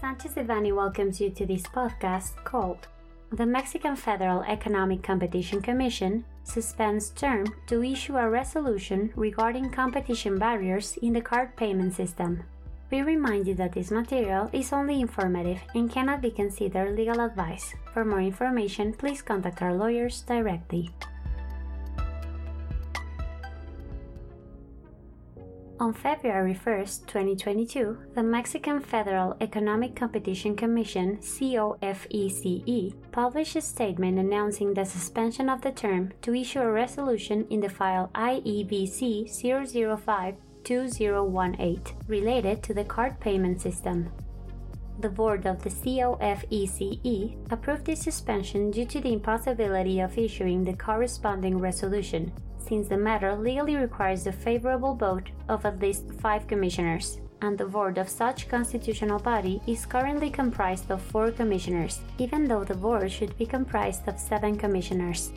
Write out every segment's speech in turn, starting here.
Sanchez Devanny welcomes you to this podcast called The Mexican Federal Economic Competition Commission suspends term to issue a resolution regarding competition barriers in the card payment system. We remind you that this material is only informative and cannot be considered legal advice. For more information, please contact our lawyers directly. On February 1, 2022, the Mexican Federal Economic Competition Commission, COFECE, published a statement announcing the suspension of the term to issue a resolution in the file IEBC 005 2018 related to the card payment system. The board of the COFECE approved this suspension due to the impossibility of issuing the corresponding resolution, since the matter legally requires the favorable vote of at least five commissioners, and the board of such constitutional body is currently comprised of four commissioners, even though the board should be comprised of seven commissioners.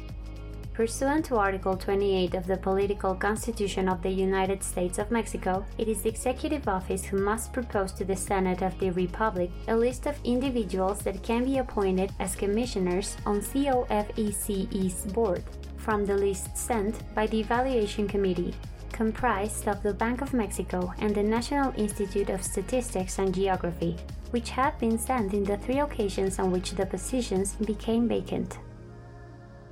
Pursuant to Article 28 of the Political Constitution of the United States of Mexico, it is the Executive Office who must propose to the Senate of the Republic a list of individuals that can be appointed as commissioners on COFECE's board from the list sent by the Evaluation Committee, comprised of the Bank of Mexico and the National Institute of Statistics and Geography, which have been sent in the three occasions on which the positions became vacant.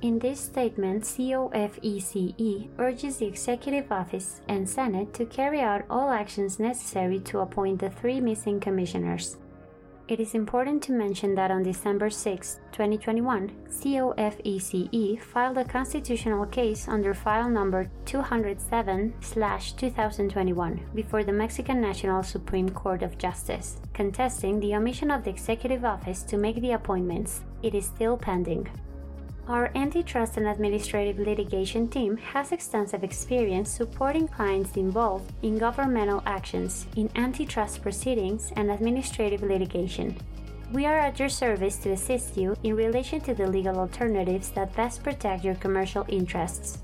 In this statement, COFECE urges the Executive Office and Senate to carry out all actions necessary to appoint the three missing commissioners. It is important to mention that on December 6, 2021, COFECE filed a constitutional case under file number 207/2021 before the Mexican National Supreme Court of Justice, contesting the omission of the executive office to make the appointments. It is still pending. Our antitrust and administrative litigation team has extensive experience supporting clients involved in governmental actions, in antitrust proceedings, and administrative litigation. We are at your service to assist you in relation to the legal alternatives that best protect your commercial interests.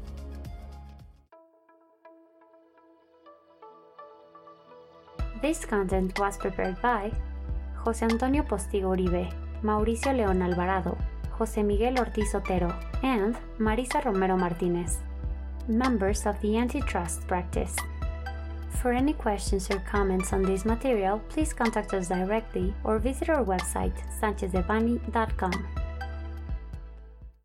This content was prepared by José Antonio Postigo Uribe, Mauricio León Alvarado, José Miguel Ortiz Otero, and Marisa Romero Martinez, members of the antitrust practice. For any questions or comments on this material, please contact us directly or visit our website, sanchezdevanny.com.